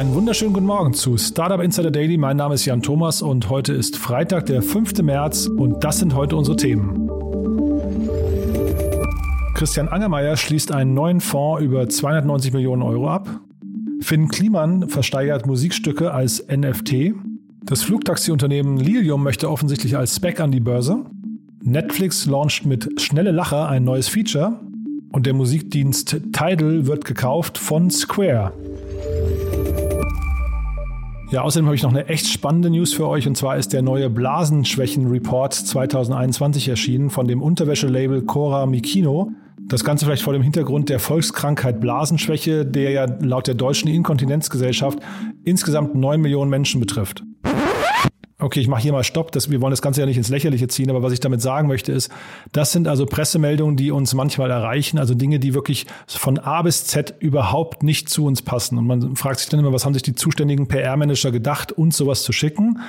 einen wunderschönen guten Morgen zu Startup Insider Daily. Mein Name ist Jan Thomas und heute ist Freitag, der 5. März und das sind heute unsere Themen. Christian Angermeier schließt einen neuen Fonds über 290 Millionen Euro ab. Finn Kliman versteigert Musikstücke als NFT. Das Flugtaxi-Unternehmen Lilium möchte offensichtlich als Spec an die Börse. Netflix launcht mit Schnelle Lacher ein neues Feature. Und der Musikdienst Tidal wird gekauft von Square. Ja, außerdem habe ich noch eine echt spannende News für euch und zwar ist der neue Blasenschwächen-Report 2021 erschienen von dem Unterwäschelabel Cora Mikino. Das Ganze vielleicht vor dem Hintergrund der Volkskrankheit Blasenschwäche, der ja laut der Deutschen Inkontinenzgesellschaft insgesamt neun Millionen Menschen betrifft. Okay, ich mache hier mal Stopp. Das, wir wollen das Ganze ja nicht ins Lächerliche ziehen, aber was ich damit sagen möchte ist, das sind also Pressemeldungen, die uns manchmal erreichen, also Dinge, die wirklich von A bis Z überhaupt nicht zu uns passen. Und man fragt sich dann immer, was haben sich die zuständigen PR-Manager gedacht, uns sowas zu schicken?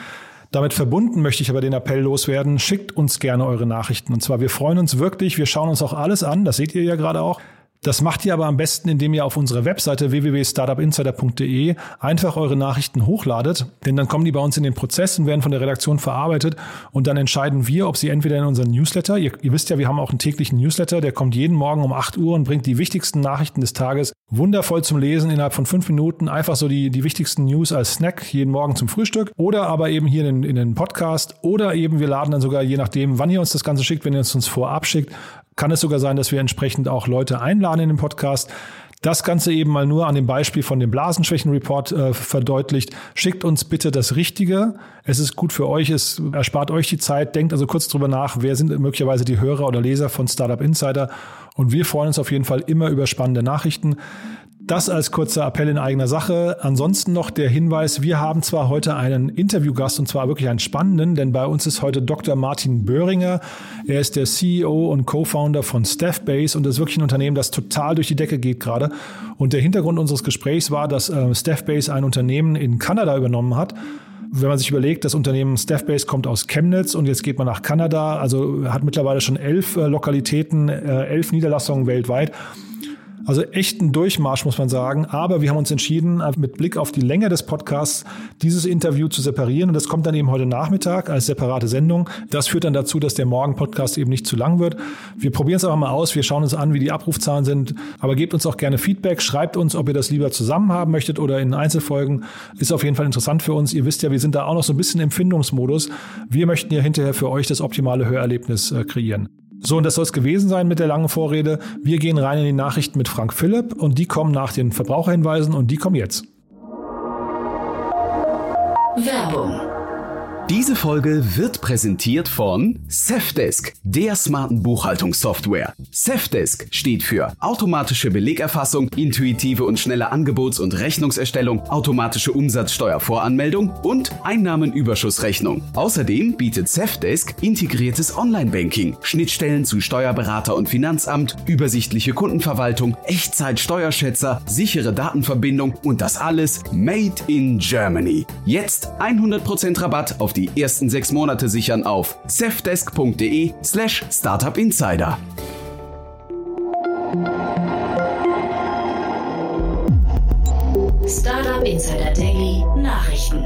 Damit verbunden möchte ich aber den Appell loswerden, schickt uns gerne eure Nachrichten. Und zwar, wir freuen uns wirklich, wir schauen uns auch alles an, das seht ihr ja gerade auch. Das macht ihr aber am besten, indem ihr auf unserer Webseite www.startupinsider.de einfach eure Nachrichten hochladet, denn dann kommen die bei uns in den Prozess und werden von der Redaktion verarbeitet und dann entscheiden wir, ob sie entweder in unseren Newsletter, ihr, ihr wisst ja, wir haben auch einen täglichen Newsletter, der kommt jeden Morgen um 8 Uhr und bringt die wichtigsten Nachrichten des Tages wundervoll zum Lesen innerhalb von fünf Minuten, einfach so die, die wichtigsten News als Snack jeden Morgen zum Frühstück oder aber eben hier in, in den Podcast oder eben wir laden dann sogar, je nachdem, wann ihr uns das Ganze schickt, wenn ihr es uns vorab schickt, kann es sogar sein, dass wir entsprechend auch Leute einladen in den Podcast. Das Ganze eben mal nur an dem Beispiel von dem Blasenschwächen-Report äh, verdeutlicht. Schickt uns bitte das Richtige. Es ist gut für euch, es erspart euch die Zeit. Denkt also kurz drüber nach, wer sind möglicherweise die Hörer oder Leser von Startup Insider. Und wir freuen uns auf jeden Fall immer über spannende Nachrichten. Das als kurzer Appell in eigener Sache. Ansonsten noch der Hinweis, wir haben zwar heute einen Interviewgast und zwar wirklich einen spannenden, denn bei uns ist heute Dr. Martin Böhringer. Er ist der CEO und Co-Founder von Staffbase und das ist wirklich ein Unternehmen, das total durch die Decke geht gerade. Und der Hintergrund unseres Gesprächs war, dass äh, Staffbase ein Unternehmen in Kanada übernommen hat wenn man sich überlegt, das Unternehmen Staffbase kommt aus Chemnitz und jetzt geht man nach Kanada, also hat mittlerweile schon elf äh, Lokalitäten, äh, elf Niederlassungen weltweit. Also echten Durchmarsch, muss man sagen. Aber wir haben uns entschieden, mit Blick auf die Länge des Podcasts dieses Interview zu separieren. Und das kommt dann eben heute Nachmittag als separate Sendung. Das führt dann dazu, dass der Morgen-Podcast eben nicht zu lang wird. Wir probieren es aber mal aus. Wir schauen uns an, wie die Abrufzahlen sind. Aber gebt uns auch gerne Feedback. Schreibt uns, ob ihr das lieber zusammen haben möchtet oder in Einzelfolgen. Ist auf jeden Fall interessant für uns. Ihr wisst ja, wir sind da auch noch so ein bisschen im Findungsmodus. Wir möchten ja hinterher für euch das optimale Hörerlebnis äh, kreieren. So, und das soll es gewesen sein mit der langen Vorrede. Wir gehen rein in die Nachrichten mit Frank Philipp und die kommen nach den Verbraucherhinweisen und die kommen jetzt. Werbung diese Folge wird präsentiert von Safdesk, der smarten Buchhaltungssoftware. Safdesk steht für automatische Belegerfassung, intuitive und schnelle Angebots- und Rechnungserstellung, automatische Umsatzsteuervoranmeldung und Einnahmenüberschussrechnung. Außerdem bietet Safdesk integriertes Online-Banking, Schnittstellen zu Steuerberater und Finanzamt, übersichtliche Kundenverwaltung, Echtzeit-Steuerschätzer, sichere Datenverbindung und das alles made in Germany. Jetzt 100% Rabatt auf die die ersten sechs Monate sichern auf safdesk.de slash startupinsider. Startup Insider Daily Nachrichten.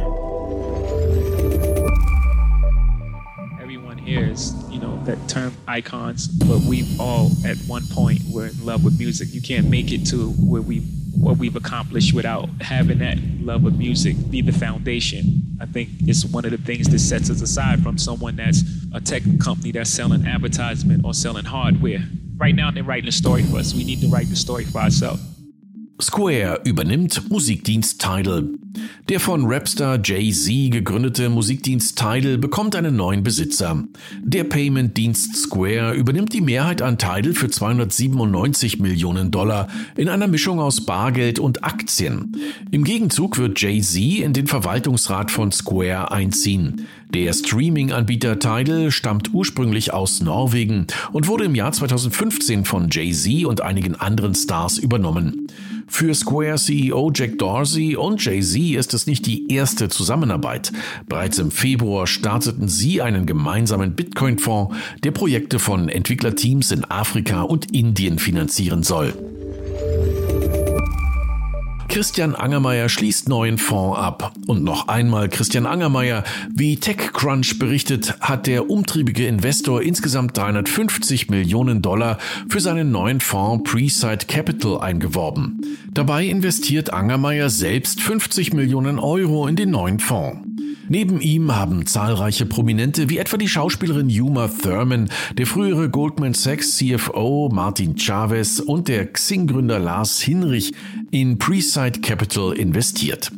Everyone here is, you know, that term icons, but we all at one point were in love with music. You can't make it to where we what we've accomplished without having that love of music be the foundation. I think it's one of the things that sets us aside from someone that's a tech company that's selling advertisement or selling hardware. Right now, they're writing a story for us. We need to write the story for ourselves. Square übernimmt Musikdienst. Der von Rapstar Jay-Z gegründete Musikdienst Tidal bekommt einen neuen Besitzer. Der Payment-Dienst Square übernimmt die Mehrheit an Tidal für 297 Millionen Dollar in einer Mischung aus Bargeld und Aktien. Im Gegenzug wird Jay-Z in den Verwaltungsrat von Square einziehen. Der Streaming-Anbieter Tidal stammt ursprünglich aus Norwegen und wurde im Jahr 2015 von Jay-Z und einigen anderen Stars übernommen. Für Square CEO Jack Dorsey und Jay-Z ist es nicht die erste Zusammenarbeit. Bereits im Februar starteten sie einen gemeinsamen Bitcoin-Fonds, der Projekte von Entwicklerteams in Afrika und Indien finanzieren soll. Christian Angermeier schließt neuen Fonds ab. Und noch einmal Christian Angermeier. Wie TechCrunch berichtet, hat der umtriebige Investor insgesamt 350 Millionen Dollar für seinen neuen Fonds Preside Capital eingeworben. Dabei investiert Angermeier selbst 50 Millionen Euro in den neuen Fonds. Neben ihm haben zahlreiche Prominente wie etwa die Schauspielerin Yuma Thurman, der frühere Goldman Sachs CFO Martin Chavez und der Xing-Gründer Lars Hinrich in Preside Capital investiert.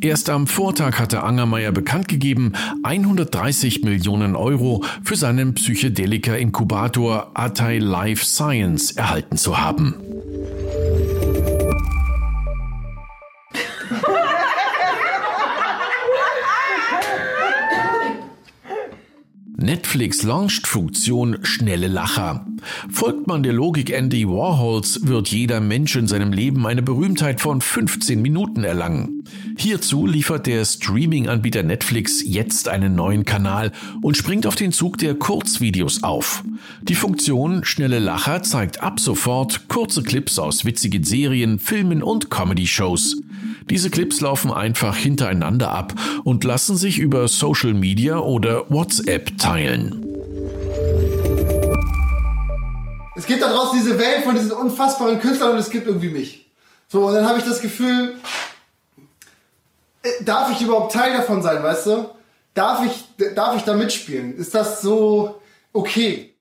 Erst am Vortag hatte Angermeier bekannt gegeben, 130 Millionen Euro für seinen Psychedelika-Inkubator Atai Life Science erhalten zu haben. Netflix launcht Funktion Schnelle Lacher. Folgt man der Logik Andy Warhols, wird jeder Mensch in seinem Leben eine Berühmtheit von 15 Minuten erlangen. Hierzu liefert der Streaming-Anbieter Netflix jetzt einen neuen Kanal und springt auf den Zug der Kurzvideos auf. Die Funktion Schnelle Lacher zeigt ab sofort kurze Clips aus witzigen Serien, Filmen und Comedy-Shows. Diese Clips laufen einfach hintereinander ab und lassen sich über Social Media oder WhatsApp teilen. Es gibt da draußen diese Welt von diesen unfassbaren Künstlern und es gibt irgendwie mich. So, und dann habe ich das Gefühl, äh, darf ich überhaupt Teil davon sein, weißt du? Darf ich, darf ich da mitspielen? Ist das so okay?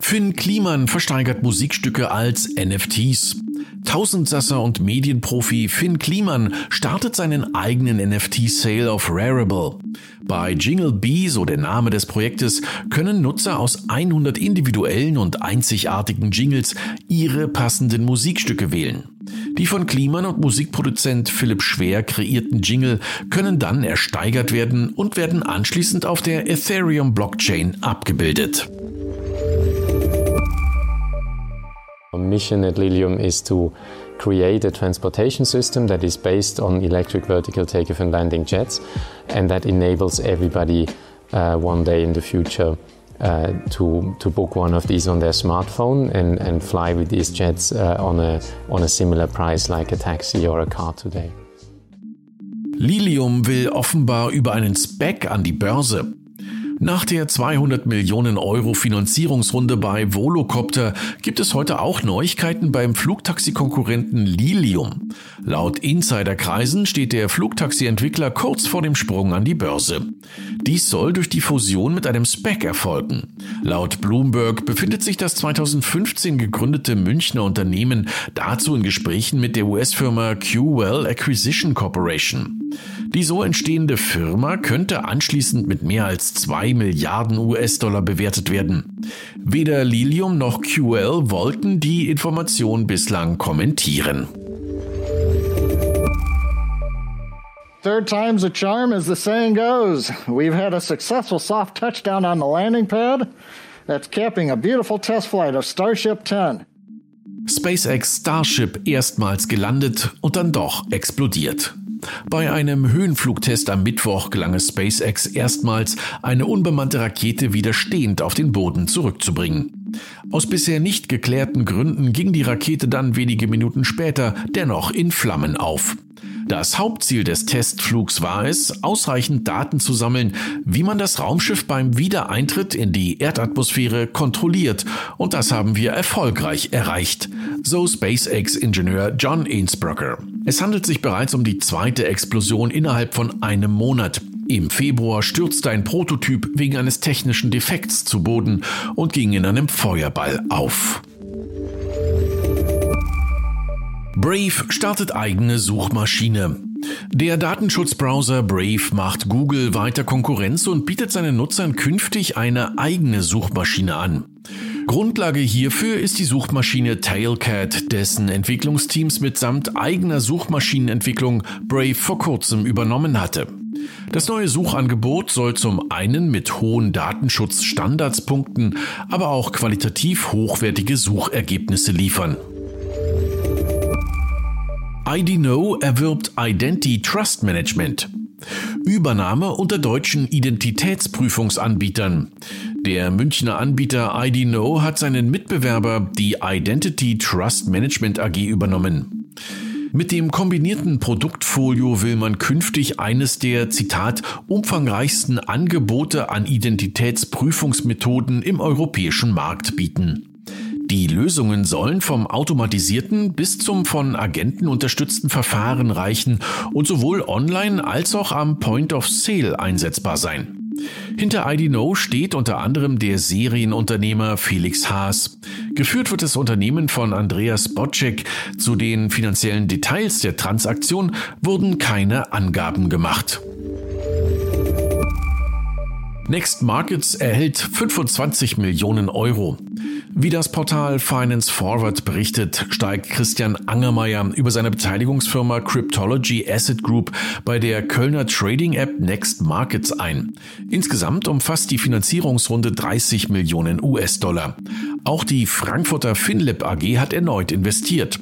Finn Kliman versteigert Musikstücke als NFTs. Tausendsasser und Medienprofi Finn Kliman startet seinen eigenen NFT-Sale auf Rarible. Bei Jingle Bee, so der Name des Projektes, können Nutzer aus 100 individuellen und einzigartigen Jingles ihre passenden Musikstücke wählen. Die von Kliman und Musikproduzent Philipp Schwer kreierten Jingle können dann ersteigert werden und werden anschließend auf der Ethereum Blockchain abgebildet. Our mission at Lilium is to create a transportation system that is based on electric vertical takeoff and landing jets and that enables everybody uh, one day in the future uh, to, to book one of these on their smartphone and, and fly with these jets uh, on, a, on a similar price like a taxi or a car today. Lilium will offenbar über einen Spec an die Börse. Nach der 200 Millionen Euro Finanzierungsrunde bei Volocopter gibt es heute auch Neuigkeiten beim Flugtaxi-Konkurrenten Lilium. Laut Insiderkreisen steht der Flugtaxi-Entwickler kurz vor dem Sprung an die Börse. Dies soll durch die Fusion mit einem SPAC erfolgen. Laut Bloomberg befindet sich das 2015 gegründete Münchner Unternehmen dazu in Gesprächen mit der US-Firma QWell Acquisition Corporation. Die so entstehende Firma könnte anschließend mit mehr als 2 Milliarden US-Dollar bewertet werden. Weder Lilium noch QL wollten die Information bislang kommentieren. Third time's a charm, as the saying goes. We've had a successful soft touchdown on the landing pad that's capping a beautiful test flight of Starship 10. SpaceX Starship erstmals gelandet und dann doch explodiert. Bei einem Höhenflugtest am Mittwoch gelang es SpaceX erstmals, eine unbemannte Rakete wieder stehend auf den Boden zurückzubringen. Aus bisher nicht geklärten Gründen ging die Rakete dann wenige Minuten später dennoch in Flammen auf. Das Hauptziel des Testflugs war es, ausreichend Daten zu sammeln, wie man das Raumschiff beim Wiedereintritt in die Erdatmosphäre kontrolliert, und das haben wir erfolgreich erreicht, so SpaceX-Ingenieur John Ainsbrocker. Es handelt sich bereits um die zweite Explosion innerhalb von einem Monat. Im Februar stürzte ein Prototyp wegen eines technischen Defekts zu Boden und ging in einem Feuerball auf. Brave startet eigene Suchmaschine. Der Datenschutzbrowser Brave macht Google weiter Konkurrenz und bietet seinen Nutzern künftig eine eigene Suchmaschine an. Grundlage hierfür ist die Suchmaschine Tailcat, dessen Entwicklungsteams mitsamt eigener Suchmaschinenentwicklung Brave vor kurzem übernommen hatte. Das neue Suchangebot soll zum einen mit hohen Datenschutzstandards punkten, aber auch qualitativ hochwertige Suchergebnisse liefern. IDNO erwirbt Identity Trust Management. Übernahme unter deutschen Identitätsprüfungsanbietern. Der Münchner Anbieter IDNO hat seinen Mitbewerber, die Identity Trust Management AG, übernommen. Mit dem kombinierten Produktfolio will man künftig eines der, Zitat, umfangreichsten Angebote an Identitätsprüfungsmethoden im europäischen Markt bieten. Die Lösungen sollen vom automatisierten bis zum von Agenten unterstützten Verfahren reichen und sowohl online als auch am Point of Sale einsetzbar sein. Hinter IDNO steht unter anderem der Serienunternehmer Felix Haas. Geführt wird das Unternehmen von Andreas Bocek. Zu den finanziellen Details der Transaktion wurden keine Angaben gemacht. Next Markets erhält 25 Millionen Euro. Wie das Portal Finance Forward berichtet, steigt Christian Angermeier über seine Beteiligungsfirma Cryptology Asset Group bei der Kölner Trading App Next Markets ein. Insgesamt umfasst die Finanzierungsrunde 30 Millionen US-Dollar. Auch die Frankfurter FinLab AG hat erneut investiert.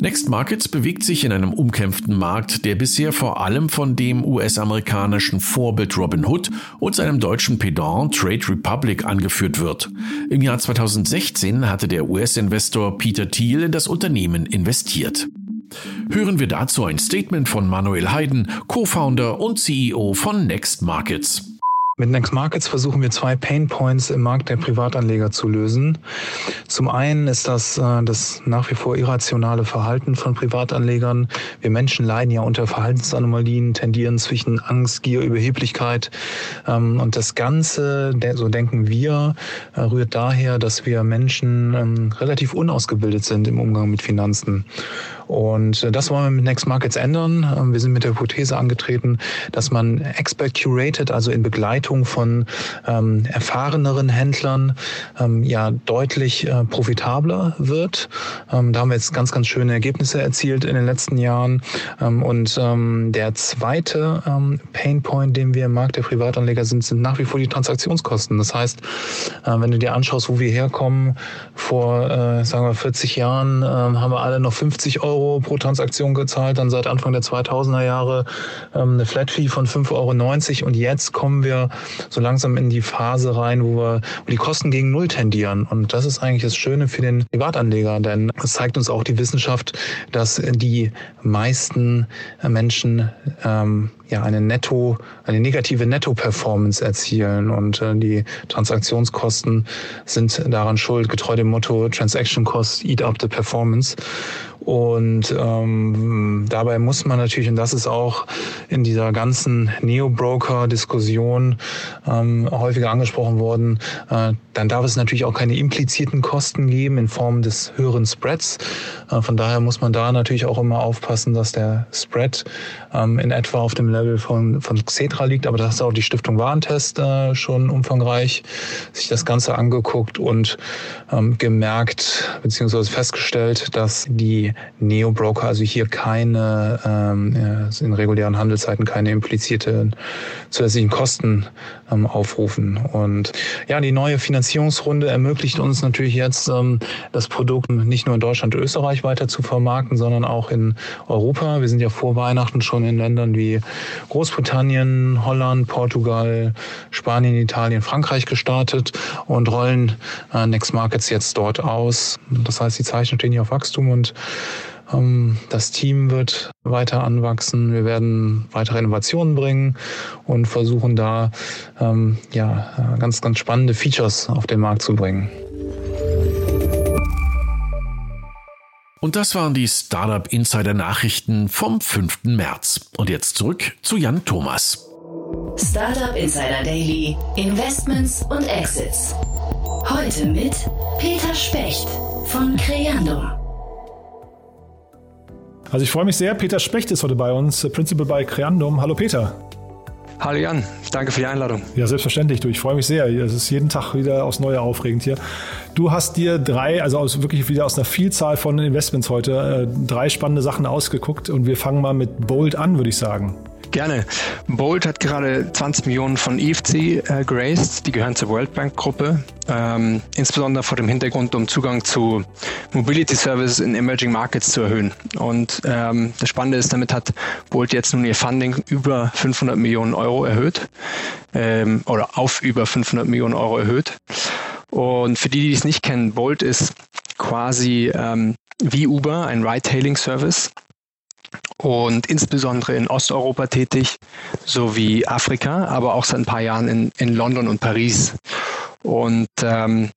Next Markets bewegt sich in einem umkämpften Markt, der bisher vor allem von dem US-amerikanischen Vorbild Robin Hood und seinem deutschen Pedant Trade Republic angeführt wird. Im Jahr 2016 hatte der US-Investor Peter Thiel in das Unternehmen investiert. Hören wir dazu ein Statement von Manuel Hayden, Co-Founder und CEO von Next Markets. Mit Next Markets versuchen wir zwei Pain Points im Markt der Privatanleger zu lösen. Zum einen ist das äh, das nach wie vor irrationale Verhalten von Privatanlegern. Wir Menschen leiden ja unter Verhaltensanomalien, tendieren zwischen Angst, Gier, Überheblichkeit. Ähm, und das Ganze, so denken wir, äh, rührt daher, dass wir Menschen ähm, relativ unausgebildet sind im Umgang mit Finanzen. Und äh, das wollen wir mit Next Markets ändern. Ähm, wir sind mit der Hypothese angetreten, dass man Expert Curated, also in Begleitung von ähm, erfahreneren Händlern, ähm, ja deutlich äh, profitabler wird. Ähm, da haben wir jetzt ganz, ganz schöne Ergebnisse erzielt in den letzten Jahren. Ähm, und ähm, der zweite ähm, Pain Point, den wir im Markt der Privatanleger sind, sind nach wie vor die Transaktionskosten. Das heißt, äh, wenn du dir anschaust, wo wir herkommen, vor, äh, sagen wir, 40 Jahren haben wir alle noch 50 Euro Euro pro Transaktion gezahlt, dann seit Anfang der 2000er Jahre ähm, eine Flat Fee von 5,90 Euro und jetzt kommen wir so langsam in die Phase rein, wo wir wo die Kosten gegen Null tendieren. Und das ist eigentlich das Schöne für den Privatanleger, denn es zeigt uns auch die Wissenschaft, dass die meisten Menschen ähm, ja eine netto, eine negative Netto-Performance erzielen und äh, die Transaktionskosten sind daran schuld, getreu dem Motto Transaction Cost Eat Up the Performance. Und ähm, dabei muss man natürlich, und das ist auch in dieser ganzen Neo-Broker-Diskussion ähm, häufiger angesprochen worden, äh, dann darf es natürlich auch keine impliziten Kosten geben in Form des höheren Spreads. Äh, von daher muss man da natürlich auch immer aufpassen, dass der Spread ähm, in etwa auf dem Level von, von Xetra liegt. Aber das hat auch die Stiftung Warentest äh, schon umfangreich sich das Ganze angeguckt und ähm, gemerkt bzw. festgestellt, dass die Neo-Broker also hier keine, ähm, in regulären Handelszeiten keine implizierten zusätzlichen Kosten ähm, aufrufen. Und ja, die neue Finanzierungsrunde ermöglicht uns natürlich jetzt, ähm, das Produkt nicht nur in Deutschland und Österreich weiter zu vermarkten, sondern auch in Europa. Wir sind ja vor Weihnachten schon in Ländern wie Großbritannien, Holland, Portugal, Spanien, Italien, Frankreich gestartet und rollen äh, Next Markets jetzt dort aus. Das heißt, die Zeichen stehen hier auf Wachstum und ähm, das Team wird weiter anwachsen. Wir werden weitere Innovationen bringen und versuchen da ähm, ja, ganz, ganz spannende Features auf den Markt zu bringen. Und das waren die Startup Insider Nachrichten vom 5. März. Und jetzt zurück zu Jan Thomas. Startup Insider Daily, Investments und Exits. Heute mit Peter Specht von Creandum. Also ich freue mich sehr. Peter Specht ist heute bei uns, Principal bei Creandum. Hallo Peter. Hallo Jan, danke für die Einladung. Ja, selbstverständlich. Du, ich freue mich sehr. Es ist jeden Tag wieder aufs Neue aufregend hier. Du hast dir drei, also aus, wirklich wieder aus einer Vielzahl von Investments heute, äh, drei spannende Sachen ausgeguckt und wir fangen mal mit Bold an, würde ich sagen. Gerne. Bolt hat gerade 20 Millionen von EFC äh, geraced, die gehören zur World Bank Gruppe, ähm, insbesondere vor dem Hintergrund, um Zugang zu Mobility Services in Emerging Markets zu erhöhen. Und ähm, das Spannende ist, damit hat Bolt jetzt nun ihr Funding über 500 Millionen Euro erhöht ähm, oder auf über 500 Millionen Euro erhöht. Und für die, die es nicht kennen, Bolt ist quasi ähm, wie Uber ein Ride-Hailing-Service und insbesondere in Osteuropa tätig, sowie Afrika, aber auch seit ein paar Jahren in, in London und Paris. Und ähm,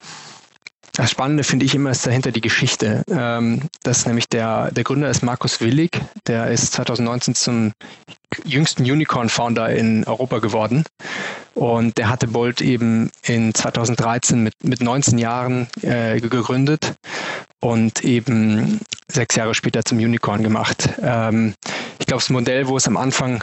das Spannende finde ich immer ist dahinter die Geschichte. Ähm, das ist nämlich der, der Gründer ist Markus Willig, der ist 2019 zum jüngsten Unicorn-Founder in Europa geworden. Und der hatte Bolt eben in 2013 mit, mit 19 Jahren äh, gegründet und eben sechs Jahre später zum Unicorn gemacht. Ähm, ich glaube, das Modell, wo es am Anfang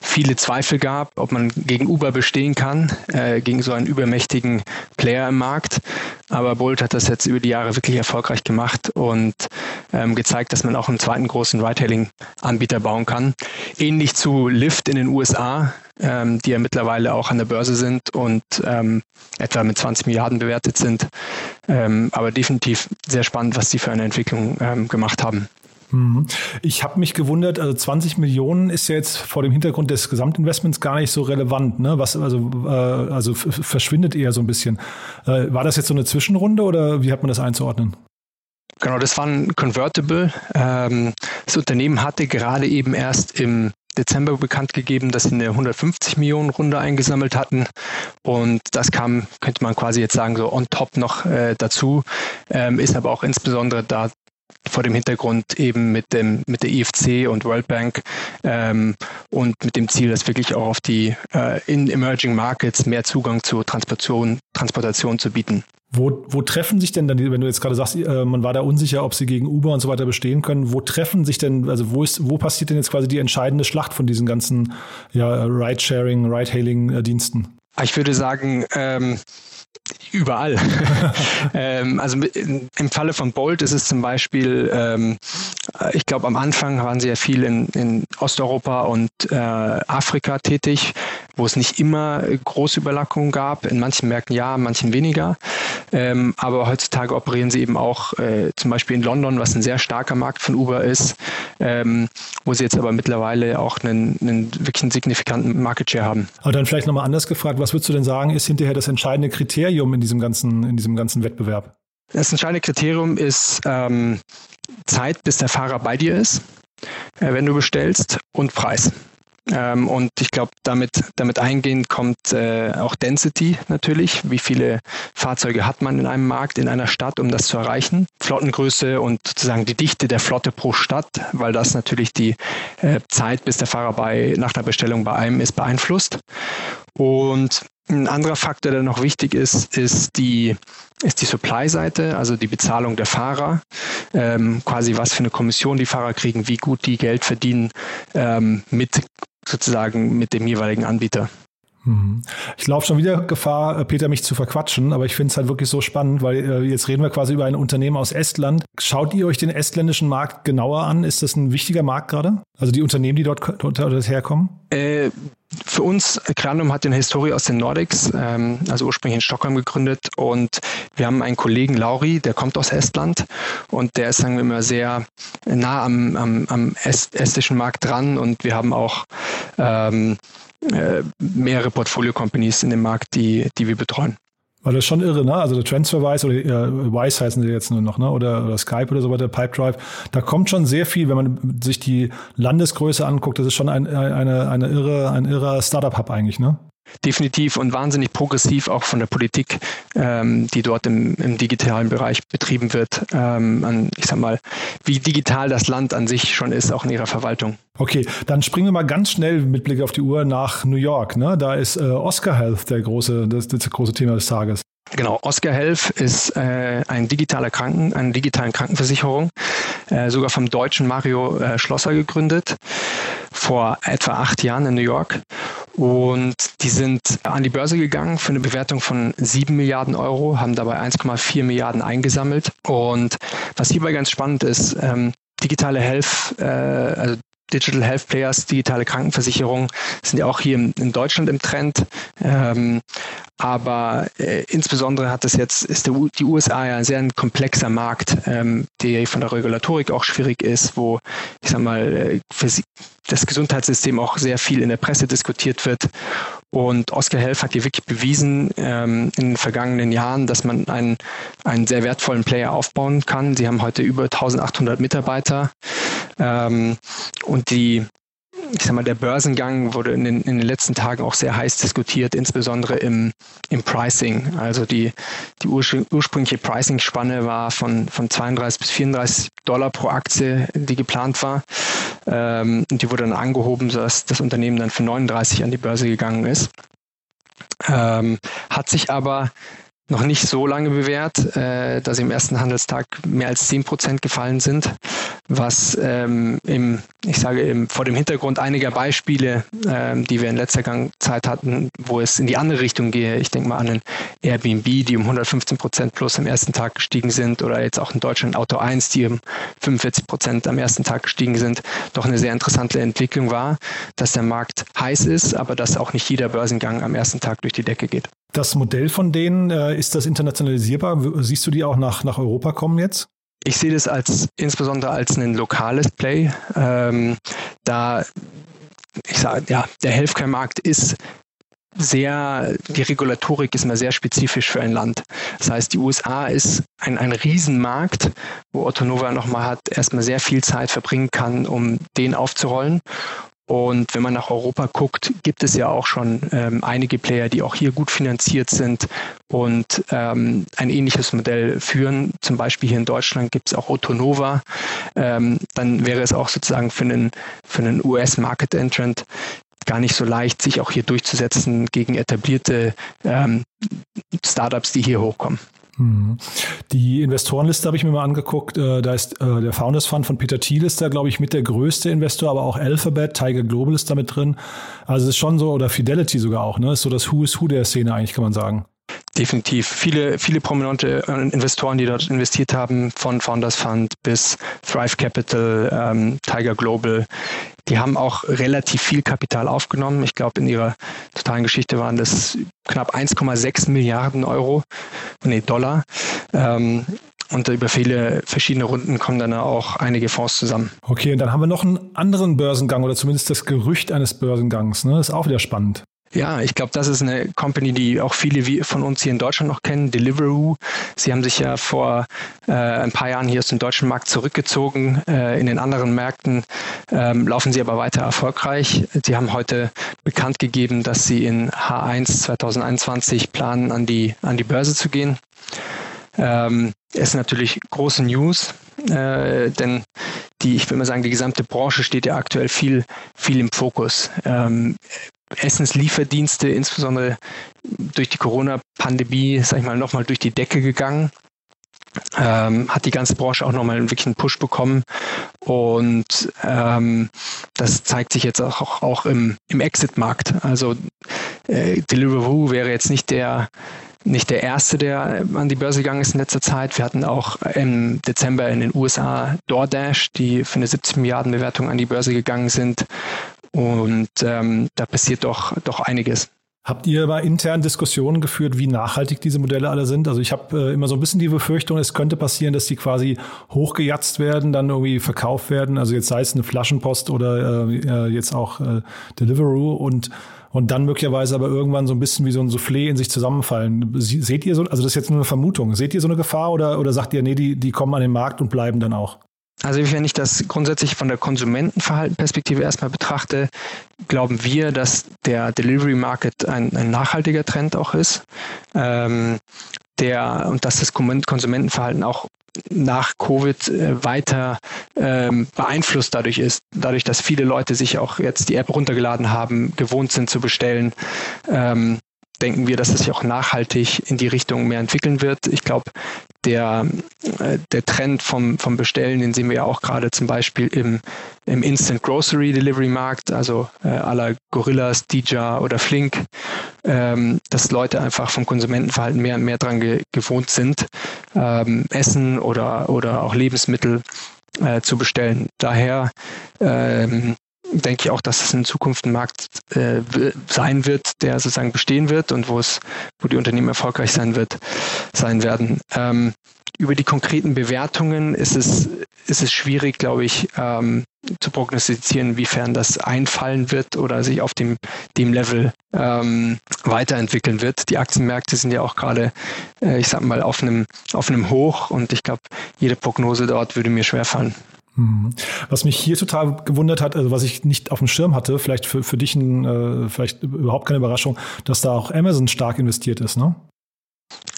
viele Zweifel gab, ob man gegen Uber bestehen kann, äh, gegen so einen übermächtigen Player im Markt. Aber Bolt hat das jetzt über die Jahre wirklich erfolgreich gemacht und ähm, gezeigt, dass man auch einen zweiten großen Ride-Hailing-Anbieter bauen kann. Ähnlich zu Lyft in den USA, ähm, die ja mittlerweile auch an der Börse sind und ähm, etwa mit 20 Milliarden bewertet sind. Ähm, aber definitiv sehr spannend, was die für eine Entwicklung ähm, gemacht haben. Mhm. Ich habe mich gewundert, also 20 Millionen ist ja jetzt vor dem Hintergrund des Gesamtinvestments gar nicht so relevant, ne? Was also äh, also verschwindet eher so ein bisschen. Äh, war das jetzt so eine Zwischenrunde oder wie hat man das einzuordnen? Genau, das war ein Convertible. Ähm, das Unternehmen hatte gerade eben erst im Dezember bekannt gegeben, dass sie eine 150 Millionen Runde eingesammelt hatten. Und das kam, könnte man quasi jetzt sagen, so on top noch äh, dazu, ähm, ist aber auch insbesondere da vor dem Hintergrund eben mit dem mit der IFC und World Bank ähm, und mit dem Ziel, dass wirklich auch auf die äh, in Emerging Markets mehr Zugang zur Transportation, Transportation zu bieten. Wo, wo treffen sich denn dann, wenn du jetzt gerade sagst, äh, man war da unsicher, ob sie gegen Uber und so weiter bestehen können, wo treffen sich denn, also wo ist, wo passiert denn jetzt quasi die entscheidende Schlacht von diesen ganzen ja, Ride-Sharing, Ride-Hailing-Diensten? Ich würde sagen, ähm, Überall. ähm, also im Falle von Bolt ist es zum Beispiel, ähm, ich glaube, am Anfang waren sie ja viel in, in Osteuropa und äh, Afrika tätig, wo es nicht immer große Überlappungen gab. In manchen Märkten ja, in manchen weniger. Ähm, aber heutzutage operieren sie eben auch äh, zum Beispiel in London, was ein sehr starker Markt von Uber ist, ähm, wo sie jetzt aber mittlerweile auch einen, einen wirklich einen signifikanten Market Share haben. Aber dann vielleicht nochmal anders gefragt, was würdest du denn sagen, ist hinterher das entscheidende Kriterium in diesem ganzen, in diesem ganzen Wettbewerb? Das entscheidende Kriterium ist ähm, Zeit, bis der Fahrer bei dir ist, äh, wenn du bestellst, und Preis. Ähm, und ich glaube, damit, damit eingehend kommt äh, auch Density natürlich. Wie viele Fahrzeuge hat man in einem Markt, in einer Stadt, um das zu erreichen? Flottengröße und sozusagen die Dichte der Flotte pro Stadt, weil das natürlich die äh, Zeit, bis der Fahrer bei, nach der Bestellung bei einem ist, beeinflusst. Und ein anderer Faktor, der noch wichtig ist, ist die, ist die Supply-Seite, also die Bezahlung der Fahrer, ähm, quasi was für eine Kommission die Fahrer kriegen, wie gut die Geld verdienen ähm, mit sozusagen mit dem jeweiligen Anbieter. Mhm. Ich laufe schon wieder Gefahr, äh, Peter, mich zu verquatschen, aber ich finde es halt wirklich so spannend, weil äh, jetzt reden wir quasi über ein Unternehmen aus Estland. Schaut ihr euch den estländischen Markt genauer an? Ist das ein wichtiger Markt gerade? Also die Unternehmen, die dort, dort, dort herkommen? Äh, für uns, Granum hat eine Historie aus den Nordics, ähm, also ursprünglich in Stockholm gegründet und wir haben einen Kollegen, Lauri, der kommt aus Estland und der ist, sagen wir immer, sehr nah am, am, am estischen Markt dran und wir haben auch ähm, äh, mehrere Portfolio-Companies in dem Markt, die, die wir betreuen. Weil das ist schon irre, ne? Also der TransferWise oder äh, Wise heißen sie jetzt nur noch, ne? Oder, oder Skype oder so weiter, Pipedrive. Da kommt schon sehr viel, wenn man sich die Landesgröße anguckt. Das ist schon ein, eine, eine irre, ein irrer Startup-Hub eigentlich, ne? Definitiv und wahnsinnig progressiv auch von der Politik, ähm, die dort im, im, digitalen Bereich betrieben wird, ähm, an, ich sag mal, wie digital das Land an sich schon ist, auch in ihrer Verwaltung. Okay, dann springen wir mal ganz schnell mit Blick auf die Uhr nach New York. Ne? Da ist äh, Oscar Health der große, das, das große Thema des Tages. Genau, Oscar Health ist äh, ein digitaler Kranken, eine digitale Krankenversicherung, äh, sogar vom deutschen Mario äh, Schlosser gegründet, vor etwa acht Jahren in New York. Und die sind an die Börse gegangen für eine Bewertung von 7 Milliarden Euro, haben dabei 1,4 Milliarden eingesammelt. Und was hierbei ganz spannend ist, ähm, digitale Health, äh, also Digital Health Players, digitale Krankenversicherung sind ja auch hier in, Deutschland im Trend. Ähm, aber äh, insbesondere hat es jetzt, ist der, die USA ja ein sehr ein komplexer Markt, ähm, der von der Regulatorik auch schwierig ist, wo, ich sag mal, äh, das Gesundheitssystem auch sehr viel in der Presse diskutiert wird. Und Oscar Health hat hier wirklich bewiesen ähm, in den vergangenen Jahren, dass man einen, einen sehr wertvollen Player aufbauen kann. Sie haben heute über 1800 Mitarbeiter Ähm, und die ich sag mal, der Börsengang wurde in den, in den letzten Tagen auch sehr heiß diskutiert, insbesondere im, im Pricing. Also die, die ursprüngliche Pricing-Spanne war von, von 32 bis 34 Dollar pro Aktie, die geplant war. Ähm, und die wurde dann angehoben, sodass das Unternehmen dann für 39 an die Börse gegangen ist. Ähm, hat sich aber noch nicht so lange bewährt, äh, dass sie im ersten Handelstag mehr als 10 Prozent gefallen sind, was ähm, im, ich sage im, vor dem Hintergrund einiger Beispiele, ähm, die wir in letzter Zeit hatten, wo es in die andere Richtung gehe. Ich denke mal an ein Airbnb, die um 115 Prozent plus am ersten Tag gestiegen sind oder jetzt auch in Deutschland Auto 1, die um 45 Prozent am ersten Tag gestiegen sind, doch eine sehr interessante Entwicklung war, dass der Markt heiß ist, aber dass auch nicht jeder Börsengang am ersten Tag durch die Decke geht. Das Modell von denen, äh, ist das internationalisierbar? Siehst du die auch nach, nach Europa kommen jetzt? Ich sehe das als insbesondere als ein lokales Play. Ähm, da ich sage, ja, der Healthcare-Markt ist sehr, die Regulatorik ist immer sehr spezifisch für ein Land. Das heißt, die USA ist ein, ein Riesenmarkt, wo Otto Nova nochmal hat, erstmal sehr viel Zeit verbringen kann, um den aufzurollen. Und wenn man nach Europa guckt, gibt es ja auch schon ähm, einige Player, die auch hier gut finanziert sind und ähm, ein ähnliches Modell führen. Zum Beispiel hier in Deutschland gibt es auch Autonova. Ähm, dann wäre es auch sozusagen für einen, für einen US-Market Entrant gar nicht so leicht, sich auch hier durchzusetzen gegen etablierte ähm, Startups, die hier hochkommen. Mhm. Die Investorenliste habe ich mir mal angeguckt. Äh, da ist äh, der Founders Fund von Peter Thiel ist da, glaube ich, mit der größte Investor, aber auch Alphabet, Tiger Global ist da mit drin. Also es ist schon so, oder Fidelity sogar auch, ne? Ist so das Who is Who der Szene eigentlich, kann man sagen. Definitiv. Viele, viele prominente äh, Investoren, die dort investiert haben, von Founders Fund bis Thrive Capital, ähm, Tiger Global, die haben auch relativ viel Kapital aufgenommen. Ich glaube, in ihrer totalen Geschichte waren das knapp 1,6 Milliarden Euro, nee, Dollar. Ähm, und über viele verschiedene Runden kommen dann auch einige Fonds zusammen. Okay, und dann haben wir noch einen anderen Börsengang oder zumindest das Gerücht eines Börsengangs. Ne? Das ist auch wieder spannend. Ja, ich glaube, das ist eine Company, die auch viele von uns hier in Deutschland noch kennen, Deliveroo. Sie haben sich ja vor äh, ein paar Jahren hier aus dem deutschen Markt zurückgezogen. Äh, in den anderen Märkten ähm, laufen sie aber weiter erfolgreich. Sie haben heute bekannt gegeben, dass sie in H1 2021 planen, an die, an die Börse zu gehen. Ähm, es ist natürlich große News, äh, denn die, ich will mal sagen, die gesamte Branche steht ja aktuell viel, viel im Fokus. Ähm, Essenslieferdienste, insbesondere durch die Corona-Pandemie, sag ich mal, nochmal durch die Decke gegangen. Ähm, hat die ganze Branche auch nochmal einen Push bekommen. Und ähm, das zeigt sich jetzt auch, auch im, im Exit-Markt. Also äh, Deliveroo wäre jetzt nicht der nicht der erste, der an die Börse gegangen ist in letzter Zeit. Wir hatten auch im Dezember in den USA DoorDash, die für eine 70 Milliarden Bewertung an die Börse gegangen sind. Und ähm, da passiert doch, doch einiges. Habt ihr mal intern Diskussionen geführt, wie nachhaltig diese Modelle alle sind? Also ich habe äh, immer so ein bisschen die Befürchtung, es könnte passieren, dass die quasi hochgejatzt werden, dann irgendwie verkauft werden. Also jetzt sei es eine Flaschenpost oder äh, äh jetzt auch äh, Deliveroo und und dann möglicherweise aber irgendwann so ein bisschen wie so ein Soufflé in sich zusammenfallen. Seht ihr so, also das ist jetzt nur eine Vermutung, seht ihr so eine Gefahr oder, oder sagt ihr, nee, die, die kommen an den Markt und bleiben dann auch? Also wenn ich das grundsätzlich von der Konsumentenverhaltenperspektive erstmal betrachte, glauben wir, dass der Delivery Market ein, ein nachhaltiger Trend auch ist. Ähm, der, und dass das Konsumentenverhalten auch nach Covid äh, weiter ähm, beeinflusst dadurch ist, dadurch, dass viele Leute sich auch jetzt die App runtergeladen haben, gewohnt sind zu bestellen, ähm, denken wir, dass es sich auch nachhaltig in die Richtung mehr entwickeln wird. Ich glaube, der, äh, der Trend vom, vom Bestellen, den sehen wir ja auch gerade zum Beispiel im, im Instant Grocery Delivery Markt, also äh, aller Gorillas, Dija oder Flink, ähm, dass Leute einfach vom Konsumentenverhalten mehr und mehr dran ge gewohnt sind, ähm, Essen oder, oder auch Lebensmittel äh, zu bestellen. Daher ähm, denke ich auch, dass es in Zukunft ein Markt äh, sein wird, der sozusagen bestehen wird und wo es, wo die Unternehmen erfolgreich sein wird, sein werden. Ähm, über die konkreten Bewertungen ist es, ist es schwierig, glaube ich, ähm, zu prognostizieren, inwiefern das einfallen wird oder sich auf dem, dem Level ähm, weiterentwickeln wird. Die Aktienmärkte sind ja auch gerade, äh, ich sag mal, auf einem, auf einem Hoch und ich glaube, jede Prognose dort würde mir schwerfallen. Mhm. Was mich hier total gewundert hat, also was ich nicht auf dem Schirm hatte, vielleicht für, für dich ein, äh, vielleicht überhaupt keine Überraschung, dass da auch Amazon stark investiert ist, ne?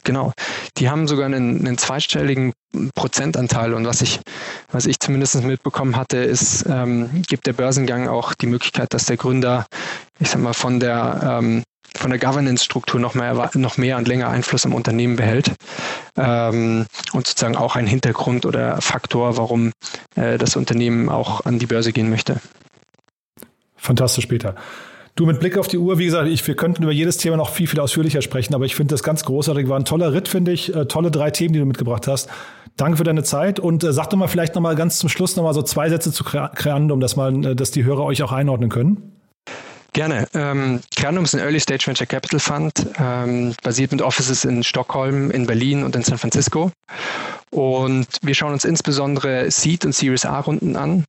Genau. Die haben sogar einen, einen zweistelligen Prozentanteil und was ich, was ich zumindest mitbekommen hatte, ist, ähm, gibt der Börsengang auch die Möglichkeit, dass der Gründer, ich sag mal, von der ähm, von der Governance-Struktur noch mehr, noch mehr und länger Einfluss am Unternehmen behält ähm, und sozusagen auch ein Hintergrund oder Faktor, warum äh, das Unternehmen auch an die Börse gehen möchte. Fantastisch, Peter. Du, mit Blick auf die Uhr, wie gesagt, ich, wir könnten über jedes Thema noch viel, viel ausführlicher sprechen, aber ich finde das ganz großartig. War ein toller Ritt, finde ich. Äh, tolle drei Themen, die du mitgebracht hast. Danke für deine Zeit und äh, sag doch mal vielleicht noch mal ganz zum Schluss noch mal so zwei Sätze zu Creandum, dass, mal, äh, dass die Hörer euch auch einordnen können. Gerne. Ähm, Creandum ist ein Early Stage Venture Capital Fund, ähm, basiert mit Offices in Stockholm, in Berlin und in San Francisco. Und wir schauen uns insbesondere Seed und Series A Runden an,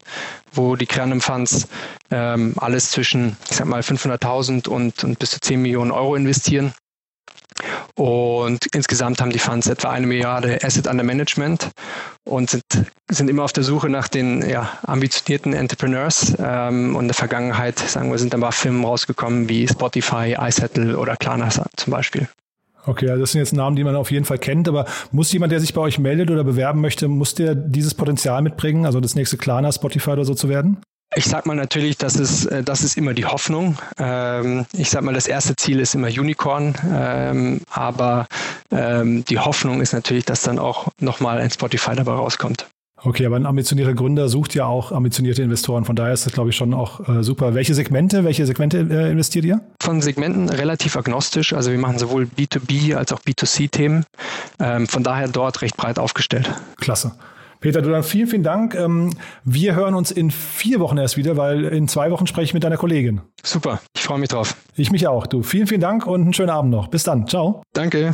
wo die Creandum Funds ähm, alles zwischen, ich sag mal, 500.000 und, und bis zu 10 Millionen Euro investieren. Und insgesamt haben die Funds etwa eine Milliarde Asset under Management und sind, sind immer auf der Suche nach den ja, ambitionierten Entrepreneurs. Ähm, und in der Vergangenheit, sagen wir, sind dann mal Firmen rausgekommen wie Spotify, iSettle oder Klarna zum Beispiel. Okay, also das sind jetzt Namen, die man auf jeden Fall kennt, aber muss jemand, der sich bei euch meldet oder bewerben möchte, muss der dieses Potenzial mitbringen, also das nächste Klarna, Spotify oder so zu werden? Ich sag mal natürlich, das ist, äh, das ist immer die Hoffnung. Ähm, ich sag mal, das erste Ziel ist immer Unicorn, ähm, aber ähm, die Hoffnung ist natürlich, dass dann auch nochmal ein Spotify dabei rauskommt. Okay, aber ein ambitionierter Gründer sucht ja auch ambitionierte Investoren. Von daher ist das, glaube ich, schon auch äh, super. Welche Segmente, welche Segmente äh, investiert ihr? Von Segmenten relativ agnostisch. Also wir machen sowohl B2B als auch B2C-Themen. Ähm, von daher dort recht breit aufgestellt. Klasse. Peter, du dann vielen, vielen Dank. Ähm, wir hören uns in vier Wochen erst wieder, weil in zwei Wochen spreche ich mit deiner Kollegin. Super, ich freue mich drauf. Ich mich auch. Du, vielen, vielen Dank und einen schönen Abend noch. Bis dann. Ciao. Danke.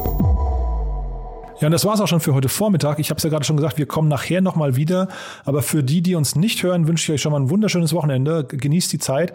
Ja, und das war es auch schon für heute Vormittag. Ich habe es ja gerade schon gesagt, wir kommen nachher nochmal wieder. Aber für die, die uns nicht hören, wünsche ich euch schon mal ein wunderschönes Wochenende. Genießt die Zeit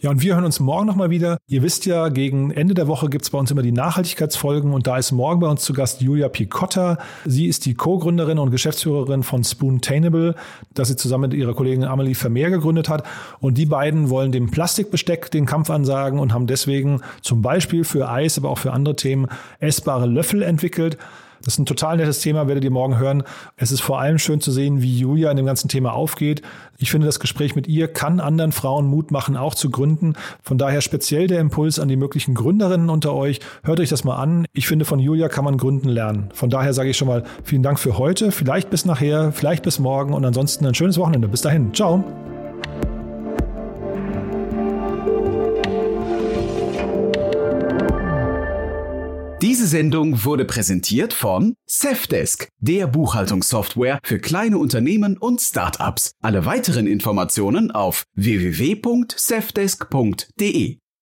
ja, und wir hören uns morgen nochmal wieder. Ihr wisst ja, gegen Ende der Woche gibt's bei uns immer die Nachhaltigkeitsfolgen und da ist morgen bei uns zu Gast Julia Picotta. Sie ist die Co-Gründerin und Geschäftsführerin von Spoontainable, das sie zusammen mit ihrer Kollegin Amelie Vermeer gegründet hat. Und die beiden wollen dem Plastikbesteck den Kampf ansagen und haben deswegen zum Beispiel für Eis, aber auch für andere Themen essbare Löffel entwickelt. Das ist ein total nettes Thema, werdet ihr morgen hören. Es ist vor allem schön zu sehen, wie Julia in dem ganzen Thema aufgeht. Ich finde, das Gespräch mit ihr kann anderen Frauen Mut machen, auch zu gründen. Von daher speziell der Impuls an die möglichen Gründerinnen unter euch. Hört euch das mal an. Ich finde, von Julia kann man gründen lernen. Von daher sage ich schon mal vielen Dank für heute. Vielleicht bis nachher, vielleicht bis morgen und ansonsten ein schönes Wochenende. Bis dahin. Ciao. Diese Sendung wurde präsentiert von Safdesk, der Buchhaltungssoftware für kleine Unternehmen und Startups. Alle weiteren Informationen auf www.safdesk.de.